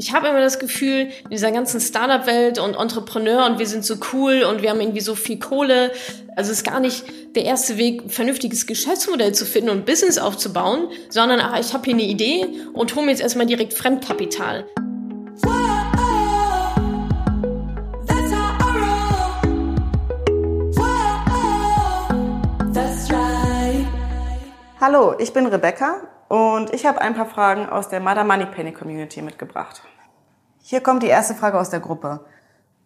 Ich habe immer das Gefühl, in dieser ganzen Startup-Welt und Entrepreneur und wir sind so cool und wir haben irgendwie so viel Kohle. Also es ist gar nicht der erste Weg, ein vernünftiges Geschäftsmodell zu finden und Business aufzubauen, sondern ach, ich habe hier eine Idee und hole mir jetzt erstmal direkt Fremdkapital. Hallo, ich bin Rebecca und ich habe ein paar Fragen aus der Mother Money Penny Community mitgebracht. Hier kommt die erste Frage aus der Gruppe.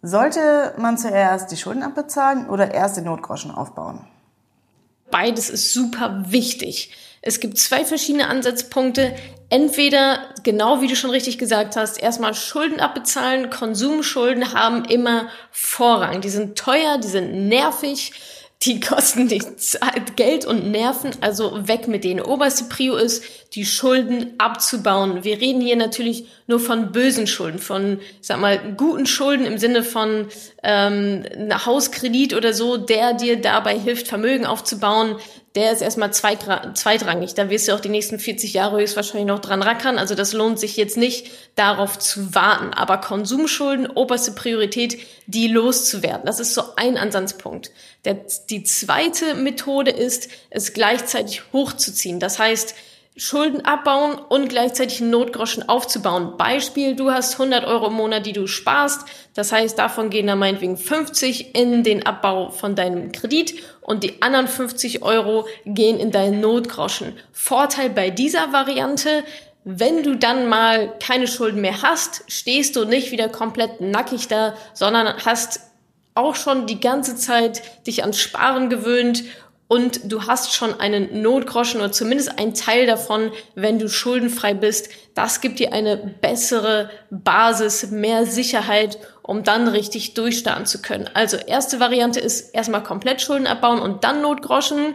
Sollte man zuerst die Schulden abbezahlen oder erst den Notgroschen aufbauen? Beides ist super wichtig. Es gibt zwei verschiedene Ansatzpunkte. Entweder, genau wie du schon richtig gesagt hast, erstmal Schulden abbezahlen. Konsumschulden haben immer Vorrang. Die sind teuer, die sind nervig die kosten dich Zeit, Geld und Nerven, also weg mit denen. Oberste Prio ist, die Schulden abzubauen. Wir reden hier natürlich nur von bösen Schulden, von, sag mal, guten Schulden im Sinne von ähm, Hauskredit oder so, der dir dabei hilft, Vermögen aufzubauen. Der ist erstmal zweitrangig. Da wirst du auch die nächsten 40 Jahre höchstwahrscheinlich noch dran rackern. Also das lohnt sich jetzt nicht, darauf zu warten. Aber Konsumschulden, oberste Priorität, die loszuwerden. Das ist so ein Ansatzpunkt. Der, die zweite Methode ist, es gleichzeitig hochzuziehen. Das heißt, Schulden abbauen und gleichzeitig einen Notgroschen aufzubauen. Beispiel, du hast 100 Euro im Monat, die du sparst. Das heißt, davon gehen dann meinetwegen 50 in den Abbau von deinem Kredit und die anderen 50 Euro gehen in deinen Notgroschen. Vorteil bei dieser Variante, wenn du dann mal keine Schulden mehr hast, stehst du nicht wieder komplett nackig da, sondern hast auch schon die ganze Zeit dich ans Sparen gewöhnt und du hast schon einen Notgroschen oder zumindest einen Teil davon, wenn du schuldenfrei bist. Das gibt dir eine bessere Basis, mehr Sicherheit, um dann richtig durchstarten zu können. Also erste Variante ist erstmal komplett Schulden abbauen und dann Notgroschen.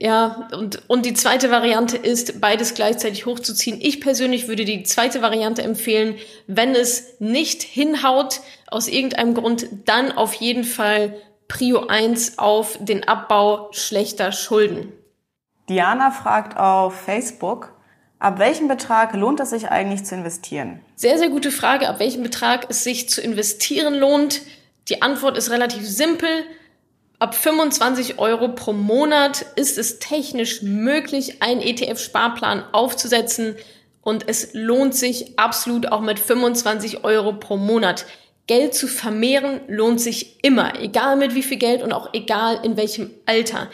Ja, und, und die zweite Variante ist, beides gleichzeitig hochzuziehen. Ich persönlich würde die zweite Variante empfehlen. Wenn es nicht hinhaut, aus irgendeinem Grund, dann auf jeden Fall Prio 1 auf den Abbau schlechter Schulden. Diana fragt auf Facebook, ab welchem Betrag lohnt es sich eigentlich zu investieren? Sehr, sehr gute Frage, ab welchem Betrag es sich zu investieren lohnt. Die Antwort ist relativ simpel. Ab 25 Euro pro Monat ist es technisch möglich, einen ETF-Sparplan aufzusetzen und es lohnt sich absolut auch mit 25 Euro pro Monat. Geld zu vermehren lohnt sich immer, egal mit wie viel Geld und auch egal in welchem Alter.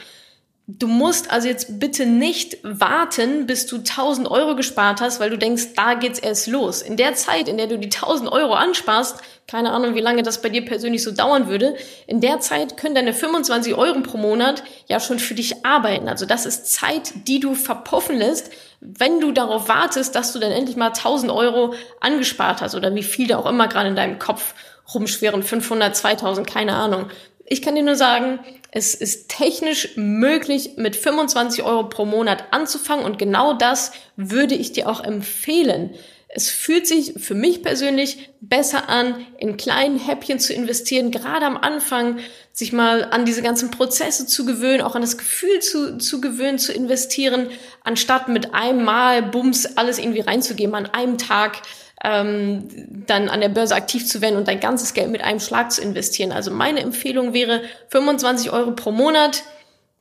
Du musst also jetzt bitte nicht warten, bis du 1000 Euro gespart hast, weil du denkst, da geht's erst los. In der Zeit, in der du die 1000 Euro ansparst, keine Ahnung, wie lange das bei dir persönlich so dauern würde, in der Zeit können deine 25 Euro pro Monat ja schon für dich arbeiten. Also das ist Zeit, die du verpuffen lässt, wenn du darauf wartest, dass du dann endlich mal 1000 Euro angespart hast oder wie viel da auch immer gerade in deinem Kopf rumschweren, 500, 2000, keine Ahnung. Ich kann dir nur sagen, es ist technisch möglich, mit 25 Euro pro Monat anzufangen und genau das würde ich dir auch empfehlen. Es fühlt sich für mich persönlich besser an, in kleinen Häppchen zu investieren, gerade am Anfang, sich mal an diese ganzen Prozesse zu gewöhnen, auch an das Gefühl zu, zu gewöhnen, zu investieren, anstatt mit einem Mal Bums alles irgendwie reinzugeben, an einem Tag ähm, dann an der Börse aktiv zu werden und dein ganzes Geld mit einem Schlag zu investieren. Also meine Empfehlung wäre 25 Euro pro Monat.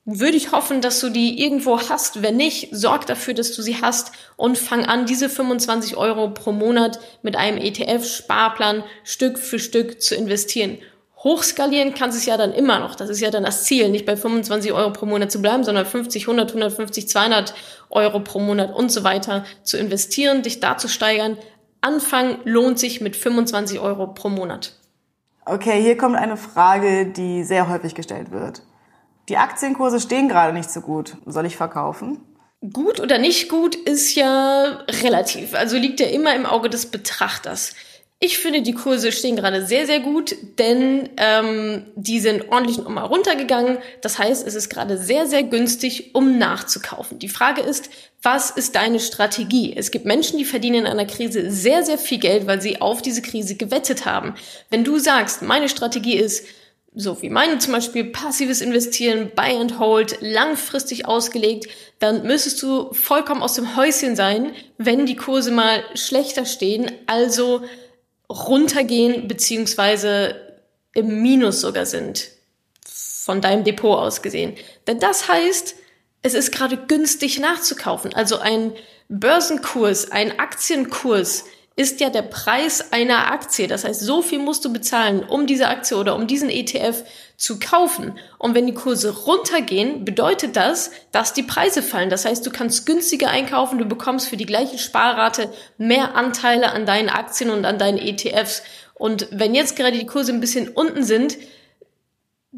Würde ich hoffen, dass du die irgendwo hast. Wenn nicht, sorg dafür, dass du sie hast und fang an, diese 25 Euro pro Monat mit einem ETF-Sparplan Stück für Stück zu investieren. Hochskalieren kannst du es ja dann immer noch. Das ist ja dann das Ziel, nicht bei 25 Euro pro Monat zu bleiben, sondern 50, 100, 150, 200 Euro pro Monat und so weiter zu investieren, dich da zu steigern. Anfang lohnt sich mit 25 Euro pro Monat. Okay, hier kommt eine Frage, die sehr häufig gestellt wird. Die Aktienkurse stehen gerade nicht so gut. Soll ich verkaufen? Gut oder nicht gut ist ja relativ. Also liegt ja immer im Auge des Betrachters. Ich finde, die Kurse stehen gerade sehr, sehr gut, denn ähm, die sind ordentlich nochmal runtergegangen. Das heißt, es ist gerade sehr, sehr günstig, um nachzukaufen. Die Frage ist, was ist deine Strategie? Es gibt Menschen, die verdienen in einer Krise sehr, sehr viel Geld, weil sie auf diese Krise gewettet haben. Wenn du sagst, meine Strategie ist, so wie meine zum Beispiel, passives Investieren, Buy and Hold, langfristig ausgelegt, dann müsstest du vollkommen aus dem Häuschen sein, wenn die Kurse mal schlechter stehen, also runtergehen beziehungsweise im Minus sogar sind, von deinem Depot aus gesehen. Denn das heißt, es ist gerade günstig nachzukaufen. Also ein Börsenkurs, ein Aktienkurs ist ja der Preis einer Aktie. Das heißt, so viel musst du bezahlen, um diese Aktie oder um diesen ETF zu kaufen. Und wenn die Kurse runtergehen, bedeutet das, dass die Preise fallen. Das heißt, du kannst günstiger einkaufen, du bekommst für die gleiche Sparrate mehr Anteile an deinen Aktien und an deinen ETFs. Und wenn jetzt gerade die Kurse ein bisschen unten sind,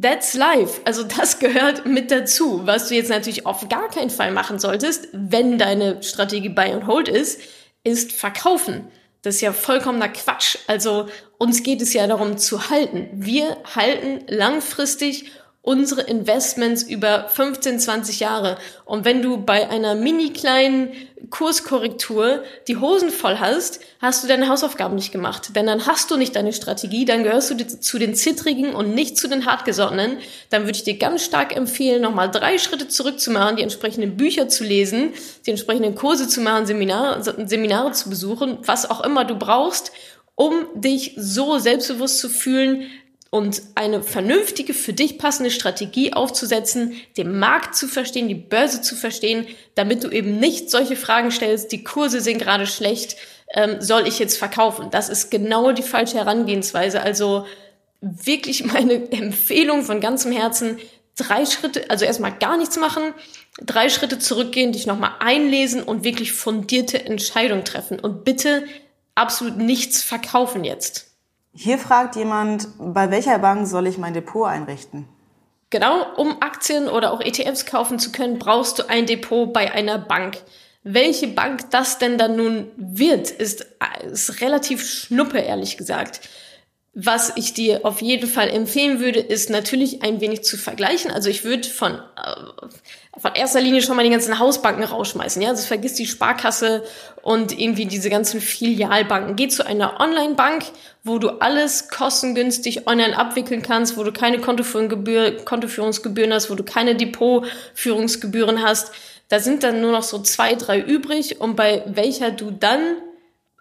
That's life. Also das gehört mit dazu. Was du jetzt natürlich auf gar keinen Fall machen solltest, wenn deine Strategie Buy and Hold ist, ist verkaufen. Das ist ja vollkommener Quatsch. Also uns geht es ja darum zu halten. Wir halten langfristig unsere Investments über 15, 20 Jahre. Und wenn du bei einer mini kleinen Kurskorrektur die Hosen voll hast, hast du deine Hausaufgaben nicht gemacht. Denn dann hast du nicht deine Strategie, dann gehörst du zu den Zittrigen und nicht zu den Hartgesottenen. Dann würde ich dir ganz stark empfehlen, nochmal drei Schritte zurückzumachen, die entsprechenden Bücher zu lesen, die entsprechenden Kurse zu machen, Seminare, Seminare zu besuchen, was auch immer du brauchst, um dich so selbstbewusst zu fühlen, und eine vernünftige, für dich passende Strategie aufzusetzen, den Markt zu verstehen, die Börse zu verstehen, damit du eben nicht solche Fragen stellst, die Kurse sind gerade schlecht, ähm, soll ich jetzt verkaufen? Das ist genau die falsche Herangehensweise. Also wirklich meine Empfehlung von ganzem Herzen, drei Schritte, also erstmal gar nichts machen, drei Schritte zurückgehen, dich nochmal einlesen und wirklich fundierte Entscheidungen treffen und bitte absolut nichts verkaufen jetzt. Hier fragt jemand, bei welcher Bank soll ich mein Depot einrichten? Genau, um Aktien oder auch ETFs kaufen zu können, brauchst du ein Depot bei einer Bank. Welche Bank das denn dann nun wird, ist, ist relativ schnuppe, ehrlich gesagt. Was ich dir auf jeden Fall empfehlen würde, ist natürlich ein wenig zu vergleichen. Also ich würde von, äh, von erster Linie schon mal die ganzen Hausbanken rausschmeißen. Ja, also vergiss die Sparkasse und irgendwie diese ganzen Filialbanken. Geh zu einer Online-Bank, wo du alles kostengünstig online abwickeln kannst, wo du keine Kontoführungsgebühren hast, wo du keine Depotführungsgebühren hast. Da sind dann nur noch so zwei, drei übrig und bei welcher du dann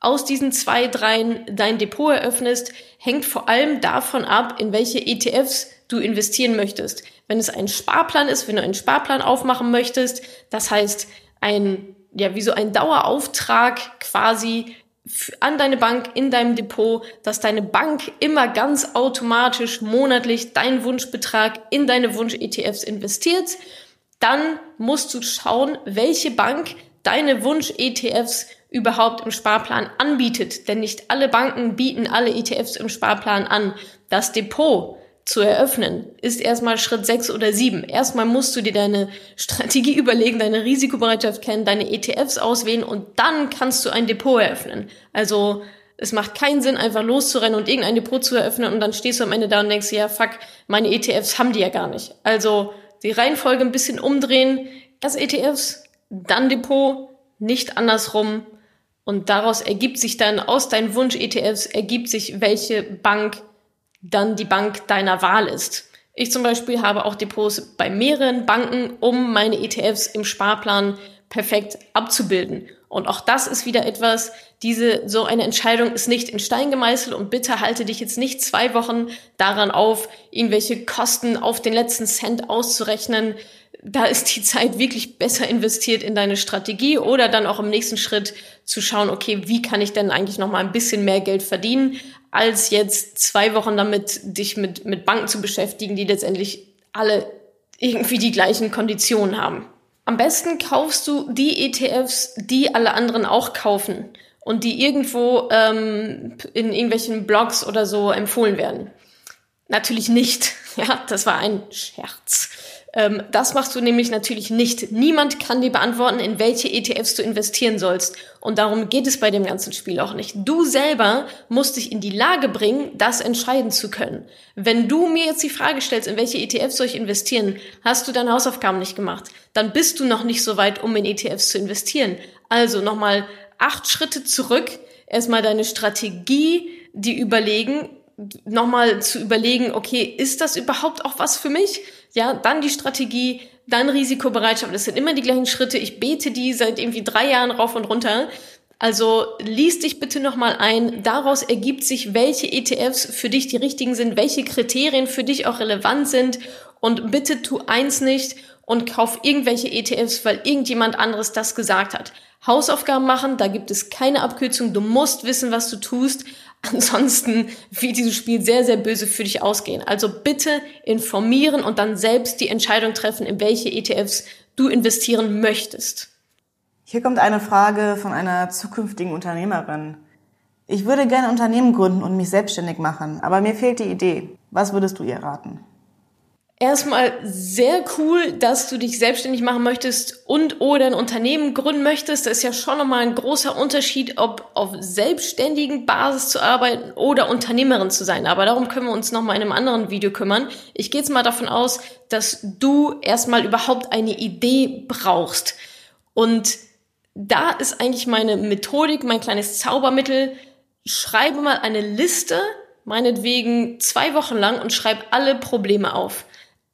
aus diesen zwei, dreien dein Depot eröffnest, hängt vor allem davon ab, in welche ETFs du investieren möchtest. Wenn es ein Sparplan ist, wenn du einen Sparplan aufmachen möchtest, das heißt ein, ja, wie so ein Dauerauftrag quasi an deine Bank in deinem Depot, dass deine Bank immer ganz automatisch monatlich deinen Wunschbetrag in deine Wunsch-ETFs investiert, dann musst du schauen, welche Bank deine Wunsch-ETFs überhaupt im Sparplan anbietet. Denn nicht alle Banken bieten alle ETFs im Sparplan an. Das Depot zu eröffnen ist erstmal Schritt sechs oder sieben. Erstmal musst du dir deine Strategie überlegen, deine Risikobereitschaft kennen, deine ETFs auswählen und dann kannst du ein Depot eröffnen. Also es macht keinen Sinn, einfach loszurennen und irgendein Depot zu eröffnen und dann stehst du am Ende da und denkst, ja, fuck, meine ETFs haben die ja gar nicht. Also die Reihenfolge ein bisschen umdrehen, erst ETFs, dann Depot, nicht andersrum. Und daraus ergibt sich dann aus deinen Wunsch-ETFs, ergibt sich, welche Bank dann die Bank deiner Wahl ist. Ich zum Beispiel habe auch Depots bei mehreren Banken, um meine ETFs im Sparplan perfekt abzubilden. Und auch das ist wieder etwas, diese, so eine Entscheidung ist nicht in Stein gemeißelt und bitte halte dich jetzt nicht zwei Wochen daran auf, irgendwelche Kosten auf den letzten Cent auszurechnen da ist die Zeit wirklich besser investiert in deine Strategie oder dann auch im nächsten Schritt zu schauen, okay, wie kann ich denn eigentlich noch mal ein bisschen mehr Geld verdienen, als jetzt zwei Wochen damit dich mit, mit Banken zu beschäftigen, die letztendlich alle irgendwie die gleichen Konditionen haben. Am besten kaufst du die ETFs, die alle anderen auch kaufen und die irgendwo ähm, in irgendwelchen Blogs oder so empfohlen werden. Natürlich nicht. Ja, das war ein Scherz. Ähm, das machst du nämlich natürlich nicht. Niemand kann dir beantworten, in welche ETFs du investieren sollst. Und darum geht es bei dem ganzen Spiel auch nicht. Du selber musst dich in die Lage bringen, das entscheiden zu können. Wenn du mir jetzt die Frage stellst, in welche ETFs soll ich investieren, hast du deine Hausaufgaben nicht gemacht. Dann bist du noch nicht so weit, um in ETFs zu investieren. Also nochmal acht Schritte zurück. Erstmal deine Strategie, die überlegen, nochmal zu überlegen, okay, ist das überhaupt auch was für mich? Ja, dann die Strategie, dann Risikobereitschaft. Das sind immer die gleichen Schritte. Ich bete die seit irgendwie drei Jahren rauf und runter. Also lies dich bitte nochmal ein. Daraus ergibt sich, welche ETFs für dich die richtigen sind, welche Kriterien für dich auch relevant sind. Und bitte tu eins nicht und kauf irgendwelche ETFs, weil irgendjemand anderes das gesagt hat. Hausaufgaben machen, da gibt es keine Abkürzung. Du musst wissen, was du tust. Ansonsten wird dieses Spiel sehr, sehr böse für dich ausgehen. Also bitte informieren und dann selbst die Entscheidung treffen, in welche ETFs du investieren möchtest. Hier kommt eine Frage von einer zukünftigen Unternehmerin. Ich würde gerne Unternehmen gründen und mich selbstständig machen, aber mir fehlt die Idee. Was würdest du ihr raten? Erstmal sehr cool, dass du dich selbstständig machen möchtest und oder ein Unternehmen gründen möchtest. Das ist ja schon nochmal ein großer Unterschied, ob auf selbstständigen Basis zu arbeiten oder Unternehmerin zu sein. Aber darum können wir uns nochmal in einem anderen Video kümmern. Ich gehe jetzt mal davon aus, dass du erstmal überhaupt eine Idee brauchst. Und da ist eigentlich meine Methodik, mein kleines Zaubermittel. Schreibe mal eine Liste, meinetwegen zwei Wochen lang und schreib alle Probleme auf.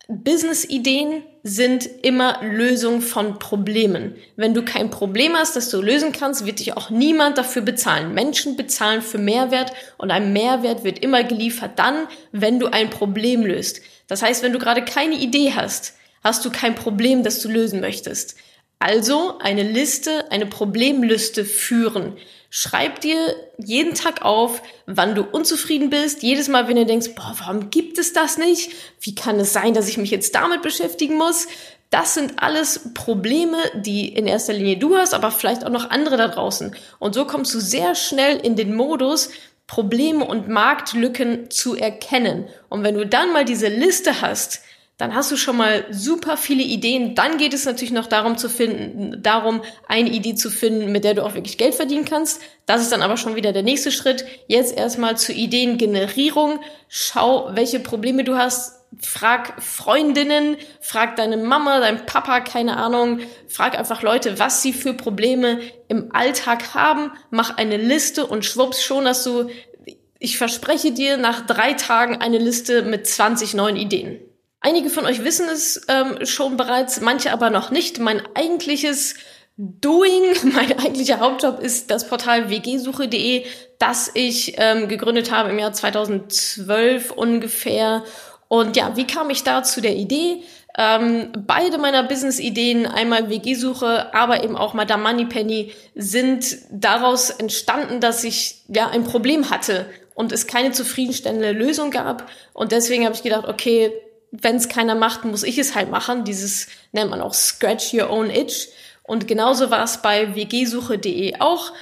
Business-Ideen sind immer Lösung von Problemen. Wenn du kein Problem hast, das du lösen kannst, wird dich auch niemand dafür bezahlen. Menschen bezahlen für Mehrwert und ein Mehrwert wird immer geliefert dann, wenn du ein Problem löst. Das heißt, wenn du gerade keine Idee hast, hast du kein Problem, das du lösen möchtest. Also eine Liste, eine Problemliste führen. Schreib dir jeden Tag auf, wann du unzufrieden bist. Jedes Mal, wenn du denkst, boah, warum gibt es das nicht? Wie kann es sein, dass ich mich jetzt damit beschäftigen muss? Das sind alles Probleme, die in erster Linie du hast, aber vielleicht auch noch andere da draußen. Und so kommst du sehr schnell in den Modus, Probleme und Marktlücken zu erkennen. Und wenn du dann mal diese Liste hast, dann hast du schon mal super viele Ideen. Dann geht es natürlich noch darum zu finden, darum, eine Idee zu finden, mit der du auch wirklich Geld verdienen kannst. Das ist dann aber schon wieder der nächste Schritt. Jetzt erstmal zur Ideengenerierung. Schau, welche Probleme du hast. Frag Freundinnen, frag deine Mama, dein Papa, keine Ahnung. Frag einfach Leute, was sie für Probleme im Alltag haben. Mach eine Liste und schwupps schon hast du, ich verspreche dir, nach drei Tagen eine Liste mit 20 neuen Ideen. Einige von euch wissen es ähm, schon bereits, manche aber noch nicht. Mein eigentliches Doing, mein eigentlicher Hauptjob ist das Portal wgsuche.de, das ich ähm, gegründet habe im Jahr 2012 ungefähr. Und ja, wie kam ich da zu der Idee? Ähm, beide meiner Business-Ideen, einmal WG-Suche, aber eben auch Madame Moneypenny, sind daraus entstanden, dass ich ja ein Problem hatte und es keine zufriedenstellende Lösung gab. Und deswegen habe ich gedacht, okay, wenn es keiner macht, muss ich es halt machen. Dieses nennt man auch Scratch Your Own Itch. Und genauso war es bei wgsuche.de auch.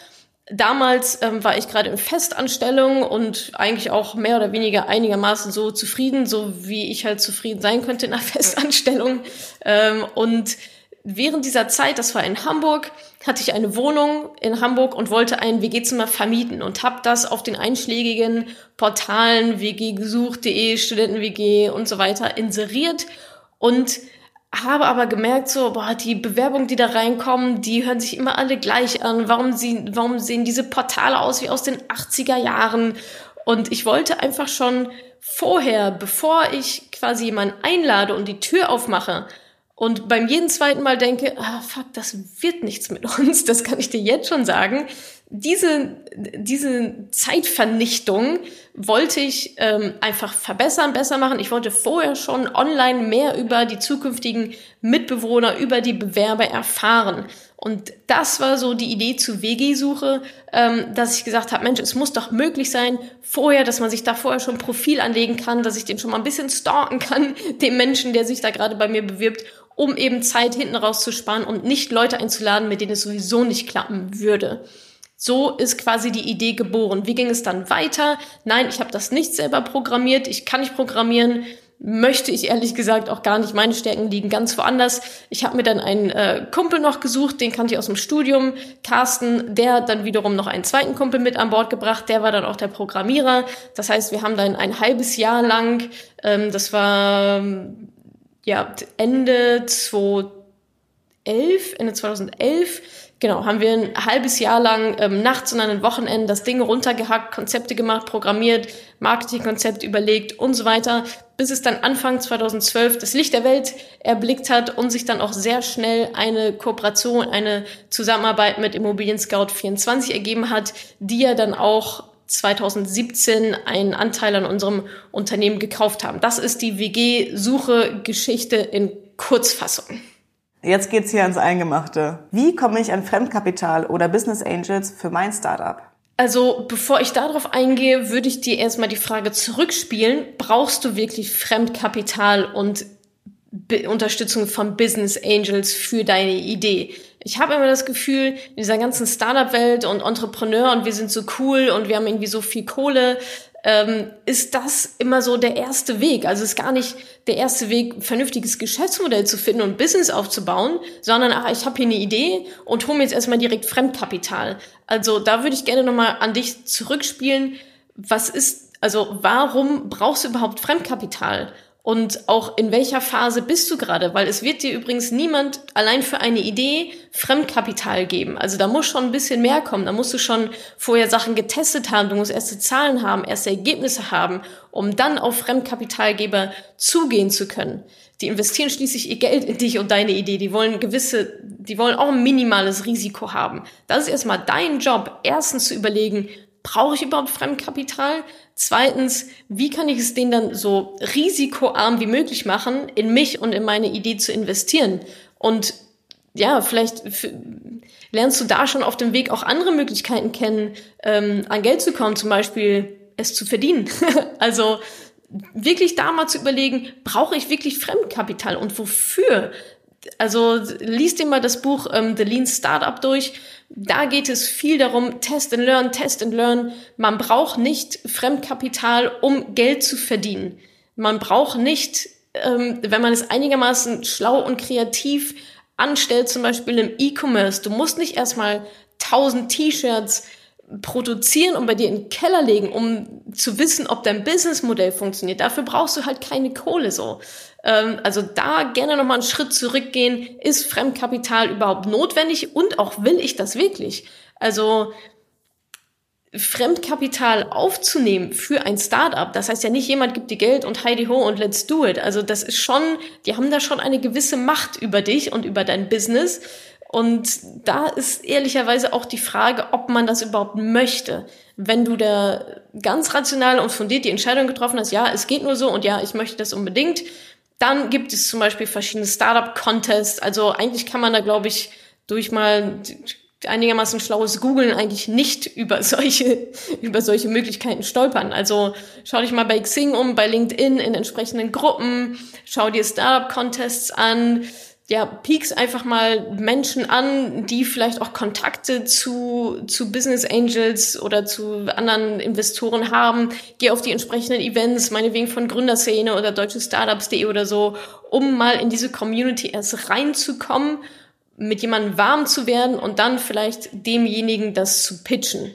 Damals ähm, war ich gerade in Festanstellung und eigentlich auch mehr oder weniger einigermaßen so zufrieden, so wie ich halt zufrieden sein könnte in einer Festanstellung. Ähm, und während dieser Zeit, das war in Hamburg, hatte ich eine Wohnung in Hamburg und wollte ein WG-Zimmer vermieten und habe das auf den einschlägigen Portalen wggesucht.de, Studenten-WG und so weiter inseriert und habe aber gemerkt, so, boah, die Bewerbungen, die da reinkommen, die hören sich immer alle gleich an. Warum, sie, warum sehen diese Portale aus wie aus den 80er Jahren? Und ich wollte einfach schon vorher, bevor ich quasi jemanden einlade und die Tür aufmache, und beim jeden zweiten Mal denke, ah, fuck, das wird nichts mit uns, das kann ich dir jetzt schon sagen. Diese, diese Zeitvernichtung wollte ich ähm, einfach verbessern, besser machen. Ich wollte vorher schon online mehr über die zukünftigen Mitbewohner, über die Bewerber erfahren. Und das war so die Idee zu WG-Suche, ähm, dass ich gesagt habe, Mensch, es muss doch möglich sein, vorher, dass man sich da vorher schon ein Profil anlegen kann, dass ich den schon mal ein bisschen stalken kann, dem Menschen, der sich da gerade bei mir bewirbt um eben Zeit hinten rauszusparen und nicht Leute einzuladen, mit denen es sowieso nicht klappen würde. So ist quasi die Idee geboren. Wie ging es dann weiter? Nein, ich habe das nicht selber programmiert. Ich kann nicht programmieren. Möchte ich ehrlich gesagt auch gar nicht. Meine Stärken liegen ganz woanders. Ich habe mir dann einen äh, Kumpel noch gesucht, den kannte ich aus dem Studium, Carsten, der hat dann wiederum noch einen zweiten Kumpel mit an Bord gebracht, der war dann auch der Programmierer. Das heißt, wir haben dann ein halbes Jahr lang, ähm, das war ja, Ende 2011, Ende 2011 genau, haben wir ein halbes Jahr lang ähm, nachts und an den Wochenenden das Ding runtergehackt, Konzepte gemacht, programmiert, Marketingkonzept überlegt und so weiter, bis es dann Anfang 2012 das Licht der Welt erblickt hat und sich dann auch sehr schnell eine Kooperation, eine Zusammenarbeit mit Immobilien Scout 24 ergeben hat, die ja dann auch 2017 einen Anteil an unserem Unternehmen gekauft haben. Das ist die WG-Suche-Geschichte in Kurzfassung. Jetzt geht's hier ans Eingemachte. Wie komme ich an Fremdkapital oder Business Angels für mein Startup? Also, bevor ich darauf eingehe, würde ich dir erstmal die Frage zurückspielen. Brauchst du wirklich Fremdkapital und Be Unterstützung von Business Angels für deine Idee? Ich habe immer das Gefühl, in dieser ganzen Startup-Welt und Entrepreneur und wir sind so cool und wir haben irgendwie so viel Kohle, ähm, ist das immer so der erste Weg. Also ist gar nicht der erste Weg, vernünftiges Geschäftsmodell zu finden und Business aufzubauen, sondern ach, ich habe hier eine Idee und hole mir jetzt erstmal direkt Fremdkapital. Also da würde ich gerne nochmal an dich zurückspielen. Was ist, also warum brauchst du überhaupt Fremdkapital? Und auch in welcher Phase bist du gerade, weil es wird dir übrigens niemand allein für eine Idee Fremdkapital geben. Also da muss schon ein bisschen mehr kommen, da musst du schon vorher Sachen getestet haben, du musst erste Zahlen haben, erste Ergebnisse haben, um dann auf Fremdkapitalgeber zugehen zu können. Die investieren schließlich ihr Geld in dich und deine Idee. Die wollen gewisse, die wollen auch ein minimales Risiko haben. Das ist erstmal dein Job, erstens zu überlegen, brauche ich überhaupt Fremdkapital? Zweitens, wie kann ich es denen dann so risikoarm wie möglich machen, in mich und in meine Idee zu investieren? Und ja, vielleicht lernst du da schon auf dem Weg auch andere Möglichkeiten kennen, ähm, an Geld zu kommen, zum Beispiel es zu verdienen. also wirklich da mal zu überlegen, brauche ich wirklich Fremdkapital und wofür? Also liest dir mal das Buch ähm, The Lean Startup durch. Da geht es viel darum, Test and Learn, Test and Learn. Man braucht nicht Fremdkapital, um Geld zu verdienen. Man braucht nicht, ähm, wenn man es einigermaßen schlau und kreativ anstellt, zum Beispiel im E-Commerce. Du musst nicht erstmal tausend T-Shirts produzieren und bei dir in den Keller legen, um zu wissen, ob dein Businessmodell funktioniert. Dafür brauchst du halt keine Kohle so. Ähm, also da gerne nochmal einen Schritt zurückgehen. Ist Fremdkapital überhaupt notwendig und auch will ich das wirklich? Also Fremdkapital aufzunehmen für ein Startup, das heißt ja nicht jemand gibt dir Geld und Heidi ho und let's do it. Also das ist schon, die haben da schon eine gewisse Macht über dich und über dein Business. Und da ist ehrlicherweise auch die Frage, ob man das überhaupt möchte. Wenn du da ganz rational und fundiert die Entscheidung getroffen hast, ja, es geht nur so und ja, ich möchte das unbedingt, dann gibt es zum Beispiel verschiedene Startup-Contests. Also eigentlich kann man da, glaube ich, durch mal einigermaßen schlaues Googlen eigentlich nicht über solche, über solche Möglichkeiten stolpern. Also schau dich mal bei Xing um, bei LinkedIn in entsprechenden Gruppen, schau dir Startup-Contests an, ja, peaks einfach mal Menschen an, die vielleicht auch Kontakte zu, zu Business Angels oder zu anderen Investoren haben. Geh auf die entsprechenden Events, meinetwegen von Gründerszene oder deutsche Startups.de oder so, um mal in diese Community erst reinzukommen, mit jemandem warm zu werden und dann vielleicht demjenigen das zu pitchen.